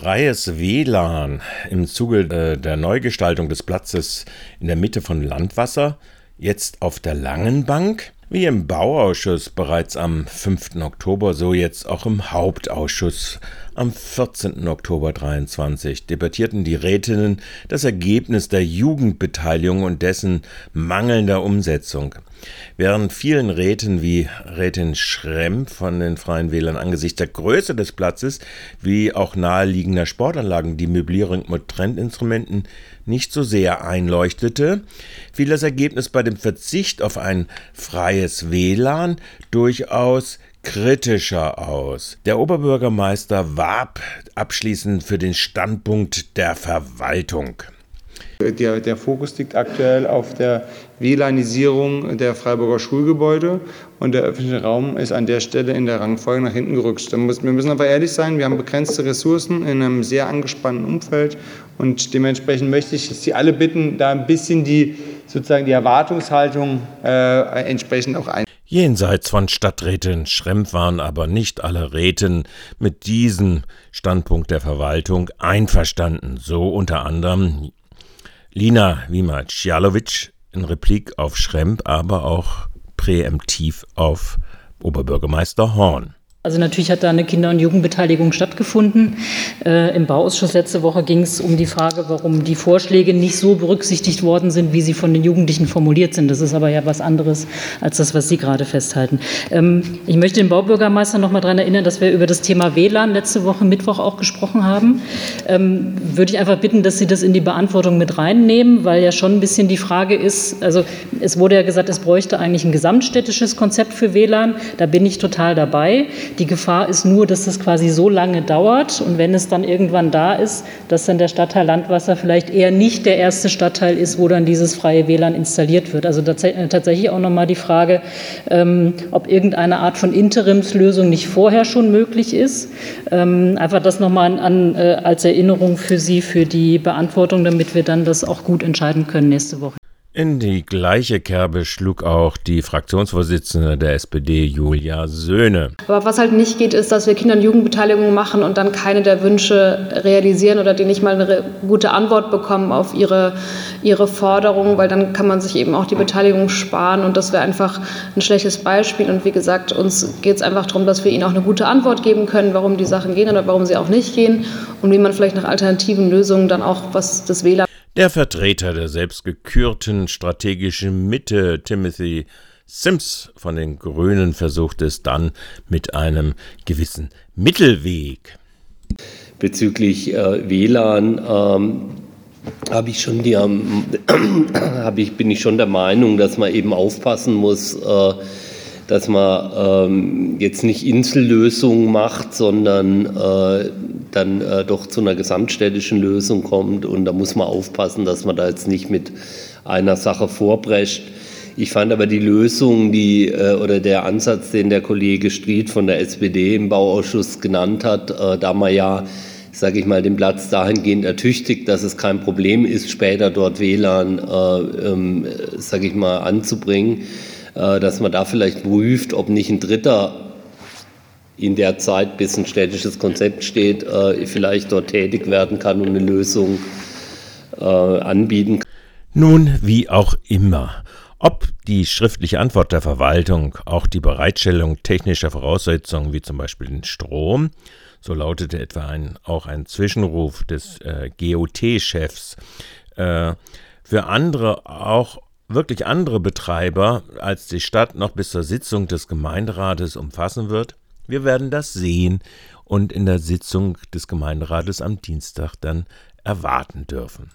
Freies WLAN im Zuge äh, der Neugestaltung des Platzes in der Mitte von Landwasser jetzt auf der langen Bank? Wie im Bauausschuss bereits am 5. Oktober, so jetzt auch im Hauptausschuss am 14. Oktober 23 debattierten die Rätinnen das Ergebnis der Jugendbeteiligung und dessen mangelnder Umsetzung. Während vielen Räten wie Rätin Schremm von den Freien Wählern angesichts der Größe des Platzes wie auch naheliegender Sportanlagen die Möblierung mit Trendinstrumenten nicht so sehr einleuchtete, fiel das Ergebnis bei dem Verzicht auf ein freies WLAN durchaus kritischer aus. Der Oberbürgermeister warb abschließend für den Standpunkt der Verwaltung. Der, der, Fokus liegt aktuell auf der WLANisierung der Freiburger Schulgebäude und der öffentliche Raum ist an der Stelle in der Rangfolge nach hinten gerückt. Wir müssen aber ehrlich sein, wir haben begrenzte Ressourcen in einem sehr angespannten Umfeld und dementsprechend möchte ich Sie alle bitten, da ein bisschen die, sozusagen die Erwartungshaltung äh, entsprechend auch ein. Jenseits von Stadträtin Schremp waren aber nicht alle Räten mit diesem Standpunkt der Verwaltung einverstanden, so unter anderem Lina Wimacialovic in Replik auf Schremp, aber auch präemptiv auf Oberbürgermeister Horn. Also natürlich hat da eine Kinder- und Jugendbeteiligung stattgefunden. Äh, Im Bauausschuss letzte Woche ging es um die Frage, warum die Vorschläge nicht so berücksichtigt worden sind, wie sie von den Jugendlichen formuliert sind. Das ist aber ja was anderes als das, was Sie gerade festhalten. Ähm, ich möchte den Baubürgermeister noch mal daran erinnern, dass wir über das Thema WLAN letzte Woche Mittwoch auch gesprochen haben. Ähm, würde ich einfach bitten, dass Sie das in die Beantwortung mit reinnehmen, weil ja schon ein bisschen die Frage ist, also es wurde ja gesagt, es bräuchte eigentlich ein gesamtstädtisches Konzept für WLAN. Da bin ich total dabei. Die Gefahr ist nur, dass es quasi so lange dauert und wenn es dann irgendwann da ist, dass dann der Stadtteil Landwasser vielleicht eher nicht der erste Stadtteil ist, wo dann dieses freie WLAN installiert wird. Also äh, tatsächlich auch nochmal die Frage, ähm, ob irgendeine Art von Interimslösung nicht vorher schon möglich ist. Ähm, einfach das nochmal an, äh, als Erinnerung für Sie, für die Beantwortung, damit wir dann das auch gut entscheiden können nächste Woche. In die gleiche Kerbe schlug auch die Fraktionsvorsitzende der SPD, Julia Söhne. Aber was halt nicht geht, ist, dass wir Kinder- und Jugendbeteiligung machen und dann keine der Wünsche realisieren oder die nicht mal eine gute Antwort bekommen auf ihre, ihre Forderungen, weil dann kann man sich eben auch die Beteiligung sparen und das wäre einfach ein schlechtes Beispiel. Und wie gesagt, uns geht es einfach darum, dass wir ihnen auch eine gute Antwort geben können, warum die Sachen gehen oder warum sie auch nicht gehen und wie man vielleicht nach alternativen Lösungen dann auch, was das WLAN der Vertreter der selbstgekürten strategischen Mitte, Timothy Sims von den Grünen, versucht es dann mit einem gewissen Mittelweg. Bezüglich äh, WLAN ähm, habe ich schon die, ähm, ich, bin ich schon der Meinung, dass man eben aufpassen muss, äh, dass man ähm, jetzt nicht Insellösungen macht, sondern äh, dann äh, doch zu einer gesamtstädtischen Lösung kommt. Und da muss man aufpassen, dass man da jetzt nicht mit einer Sache vorbrecht. Ich fand aber die Lösung, die äh, oder der Ansatz, den der Kollege Stried von der SPD im Bauausschuss genannt hat, äh, da man ja sage ich mal, den Platz dahingehend ertüchtigt, dass es kein Problem ist, später dort WLAN, äh, ähm, sage ich mal, anzubringen dass man da vielleicht prüft, ob nicht ein Dritter in der Zeit, bis ein städtisches Konzept steht, äh, vielleicht dort tätig werden kann und eine Lösung äh, anbieten kann. Nun, wie auch immer. Ob die schriftliche Antwort der Verwaltung auch die Bereitstellung technischer Voraussetzungen wie zum Beispiel den Strom, so lautete etwa ein, auch ein Zwischenruf des äh, GOT-Chefs, äh, für andere auch wirklich andere Betreiber als die Stadt noch bis zur Sitzung des Gemeinderates umfassen wird? Wir werden das sehen und in der Sitzung des Gemeinderates am Dienstag dann erwarten dürfen.